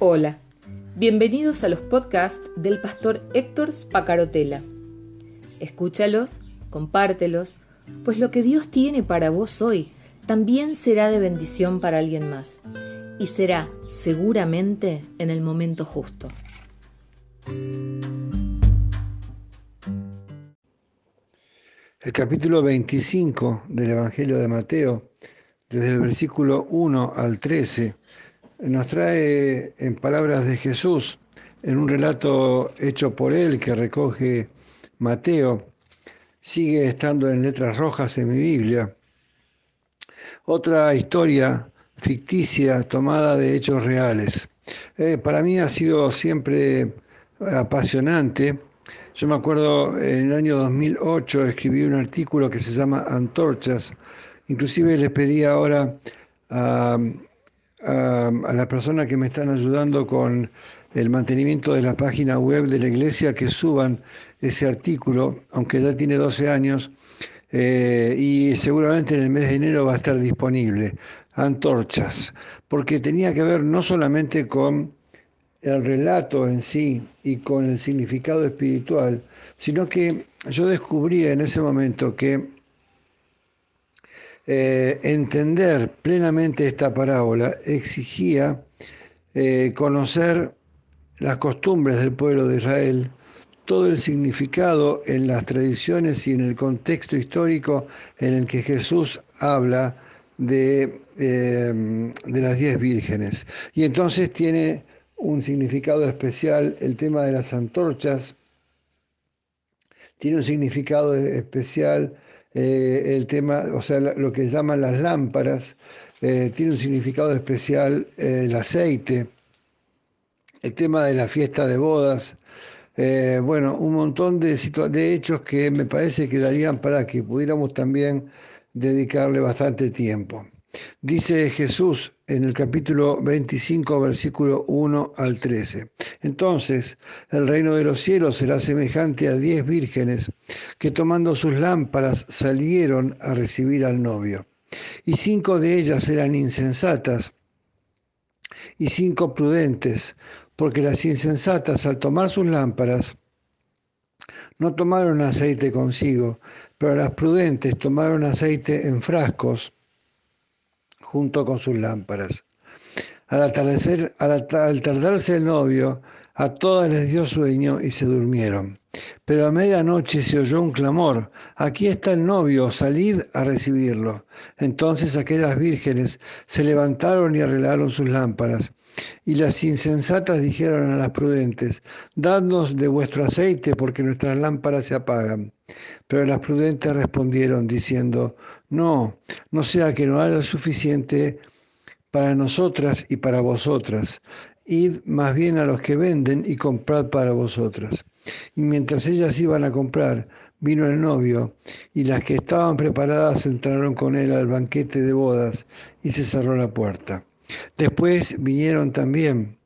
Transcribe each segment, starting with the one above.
Hola, bienvenidos a los podcasts del pastor Héctor Spacarotela. Escúchalos, compártelos, pues lo que Dios tiene para vos hoy también será de bendición para alguien más y será seguramente en el momento justo. El capítulo 25 del Evangelio de Mateo, desde el versículo 1 al 13, nos trae en palabras de Jesús, en un relato hecho por él que recoge Mateo, sigue estando en letras rojas en mi Biblia. Otra historia ficticia tomada de hechos reales. Eh, para mí ha sido siempre apasionante. Yo me acuerdo en el año 2008 escribí un artículo que se llama Antorchas. Inclusive les pedí ahora a a, las personas que me están ayudando con el mantenimiento de la página web de la iglesia que suban ese artículo, aunque ya tiene 12 años, eh, y seguramente en el mes de enero va a estar disponible. Antorchas, porque tenía que ver no solamente con el relato en sí y con el significado espiritual, sino que yo descubrí en ese momento que eh, entender plenamente esta parábola exigía eh, conocer las costumbres del pueblo de Israel, todo el significado en las tradiciones y en el contexto histórico en el que Jesús habla de, eh, de las diez vírgenes. Y entonces tiene un significado especial el tema de las antorchas, tiene un significado especial eh, el tema, o sea, lo que llaman las lámparas, eh, tiene un significado especial eh, el aceite, el tema de la fiesta de bodas, bueno, un montón de, de hechos que me parece que darían para que pudiéramos también dedicarle bastante tiempo. Dice Jesús en el capítulo 25, versículo 1 al 13. Entonces el reino de los cielos será semejante a diez vírgenes que tomando sus lámparas salieron a recibir al novio. Y cinco de ellas eran insensatas y cinco prudentes, porque las insensatas al tomar sus lámparas no tomaron aceite consigo, pero las prudentes tomaron aceite en frascos junto con sus lámparas. Al atardecer, al, tardarse el novio, a todas les dio sueño y se durmieron. Pero a medianoche se oyó un clamor, aquí está el novio, salid a recibirlo. Entonces aquellas vírgenes se levantaron y arreglaron sus lámparas. Y las insensatas dijeron a las prudentes, dadnos de vuestro aceite porque nuestras lámparas se apagan. Pero las prudentes respondieron diciendo, no, no sea que no haya suficiente para nosotras y para vosotras. Id más bien a los que venden y comprad para vosotras. Y mientras ellas iban a comprar, vino el novio, y las que estaban preparadas entraron con él al banquete de bodas, y se cerró la puerta. Después vinieron también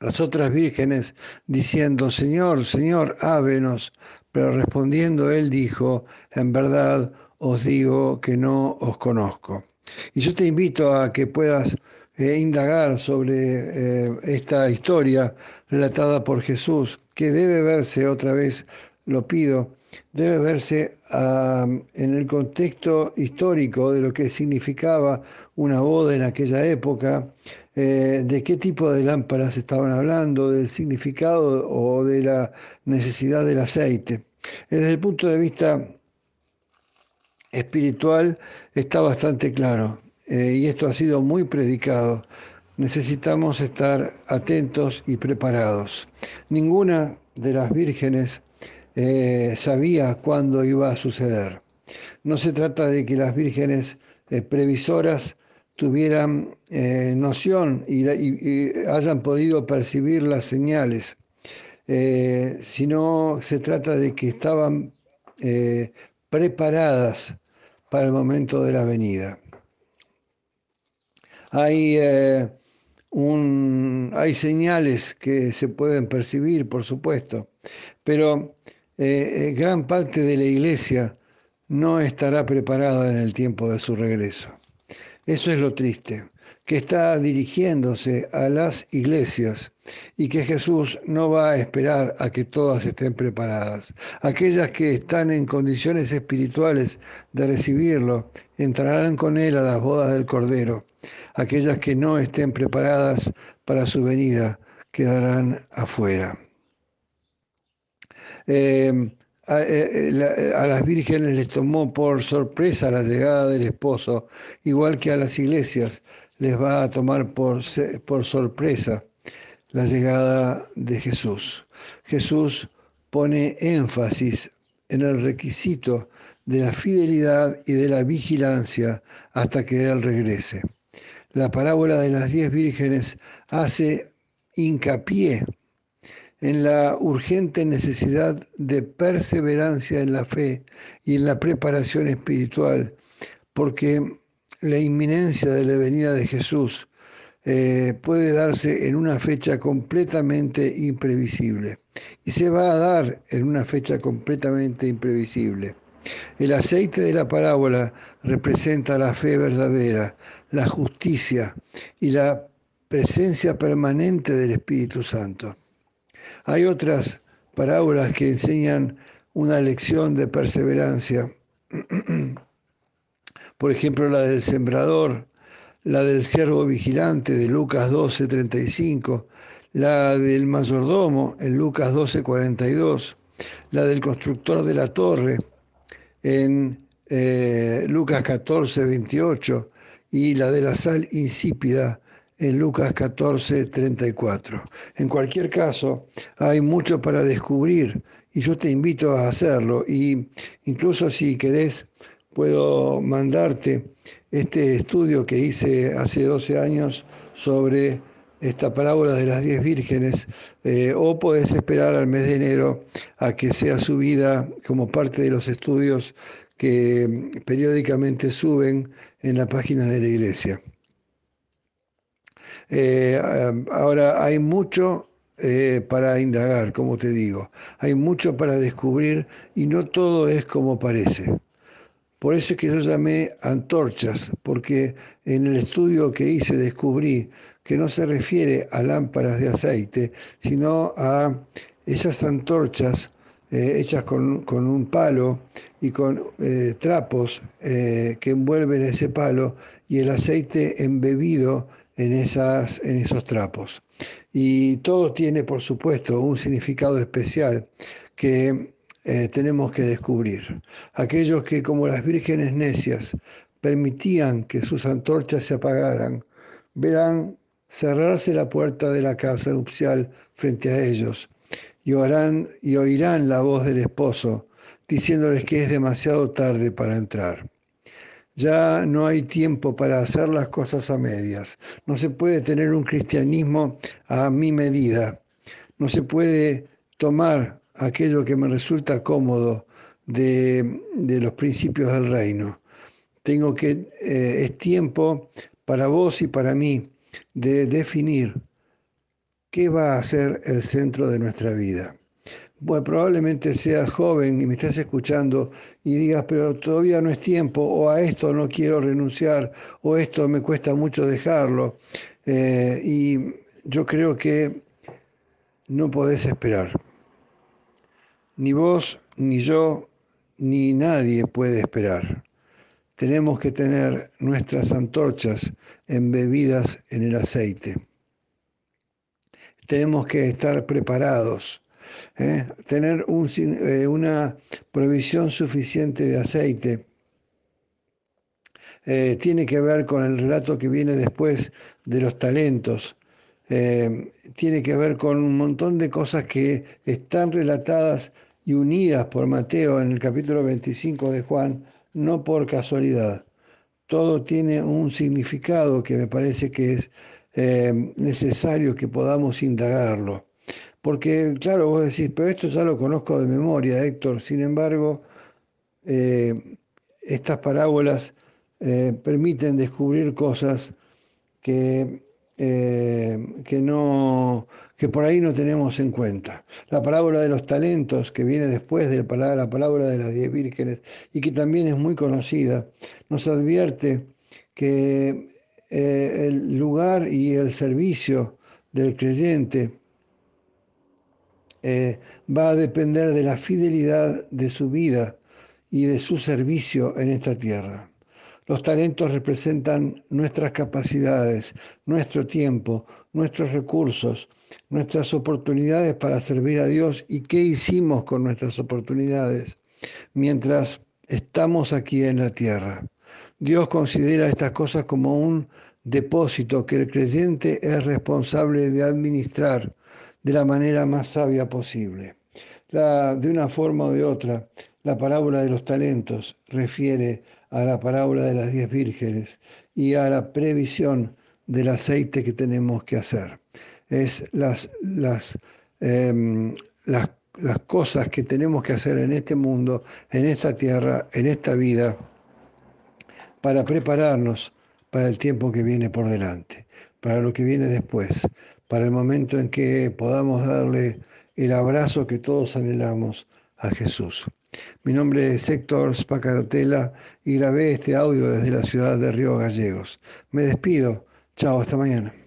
las otras vírgenes, diciendo, Señor, Señor, ávenos. Pero respondiendo él dijo, en verdad os digo que no os conozco. Y yo te invito a que puedas eh, indagar sobre eh, esta historia relatada por Jesús, que debe verse otra vez, lo pido, debe verse en el contexto histórico de lo que significaba una boda en aquella época, eh, de qué tipo de lámparas estaban hablando, del significado o de la necesidad del aceite. Desde el punto de vista espiritual está bastante claro eh, y esto ha sido muy predicado. Necesitamos estar atentos y preparados. Ninguna de las vírgenes eh, sabía cuándo iba a suceder. No se trata de que las vírgenes eh, previsoras tuvieran noción y, hayan podido percibir las señales, sino se trata de que estaban preparadas para el momento de la venida. Hay, eh, hay señales que se pueden percibir, por supuesto, pero eh, eh, gran parte de la iglesia no estará preparada en el tiempo de su regreso. Eso es lo triste. que está dirigiéndose a las iglesias y que Jesús no va a esperar a que todas estén preparadas. Aquellas que están en condiciones espirituales de recibirlo entrarán con él a las bodas del Cordero. Aquellas que no estén preparadas para su venida quedarán afuera. Eh, eh, eh, a, las vírgenes les tomó por sorpresa la llegada del esposo, igual que a las iglesias les va a tomar por, por sorpresa la llegada de Jesús. Jesús pone énfasis en el requisito de la fidelidad y de la vigilancia hasta que Él regrese. La parábola de las diez vírgenes hace hincapié en la urgente necesidad de perseverancia en la fe y en la preparación espiritual, porque la inminencia de la venida de Jesús eh, puede darse en una fecha completamente imprevisible y se va a dar en una fecha completamente imprevisible. El aceite de la parábola representa la fe verdadera, la justicia y la presencia permanente del Espíritu Santo. Hay otras parábolas que enseñan una lección de perseverancia. Por ejemplo, la del sembrador, la del siervo vigilante de Lucas 12, 35, la del mayordomo en Lucas 12, 42, la del constructor de la torre en eh, Lucas 14, 28 y la de la sal insípida en Lucas 14, 34. En cualquier caso, hay mucho para descubrir y yo te invito a hacerlo. Y incluso si querés, puedo mandarte este estudio que hice hace 12 años sobre esta parábola de las diez vírgenes, eh, o podés esperar al mes de enero a que sea subida como parte de los estudios que periódicamente suben en la página de la iglesia. Eh, ahora hay mucho eh, para indagar, como te digo, hay mucho para descubrir y no todo es como parece. Por eso es que yo llamé antorchas, porque en el estudio que hice descubrí que no se refiere a lámparas de aceite, sino a esas antorchas eh, hechas con, un palo y con trapos que envuelven ese palo y el aceite embebido en, esas, en esos trapos. Y todo tiene, por supuesto, un significado especial que eh, tenemos que descubrir. Aquellos que, como las vírgenes necias, permitían que sus antorchas se apagaran, verán cerrarse la puerta de la casa nupcial frente a ellos y, oirán, y oirán la voz del esposo diciéndoles que es demasiado tarde para entrar. Ya no hay tiempo para hacer las cosas a medias. No se puede tener un cristianismo a mi medida. No se puede tomar aquello que me resulta cómodo de, los principios del reino. Tengo que, eh, es tiempo para vos y para mí de definir qué va a ser el centro de nuestra vida bueno, probablemente seas joven y me estés escuchando y digas, pero todavía no es tiempo, o a esto no quiero renunciar, o esto me cuesta mucho dejarlo. Eh, y yo creo que no podés esperar. Ni vos, ni yo, ni nadie puede esperar. Tenemos que tener nuestras antorchas embebidas en el aceite. Tenemos que estar preparados ¿eh? tener eh, una provisión suficiente de aceite. Eh, tiene que ver con el relato que viene después de los talentos. tiene que ver con un montón de cosas que están relatadas y unidas por Mateo en el capítulo 25 de Juan, no por casualidad. Todo tiene un significado que me parece que es necesario que podamos indagarlo. Porque, claro, vos decís, pero esto ya lo conozco de memoria, Héctor. Sin embargo, eh, estas parábolas eh, permiten descubrir cosas que, eh, que, no, que por ahí no tenemos en cuenta. La parábola de los talentos, que viene después de la parábola de las diez vírgenes y que también es muy conocida, nos advierte que eh, el lugar y el servicio del creyente eh, va a depender de la fidelidad de su vida y de su servicio en esta tierra. Los talentos representan nuestras capacidades, nuestro tiempo, nuestros recursos, nuestras oportunidades para servir a Dios y qué hicimos con nuestras oportunidades mientras estamos aquí en la tierra. Dios considera estas cosas como un depósito que el creyente es responsable de administrar de la manera más sabia posible. de una forma o de otra, la parábola de los talentos refiere a la parábola de las diez vírgenes y a la previsión del aceite que tenemos que hacer. Es las, las, em, las, las cosas que tenemos que hacer en este mundo, en esta tierra, en esta vida, para prepararnos para el tiempo que viene por delante, para lo que viene después, para el momento en que podamos darle el abrazo que todos anhelamos a Jesús. Mi nombre es Héctor Spacarotela y grabé este audio desde la ciudad de Río Gallegos. Me despido. Chao, hasta mañana.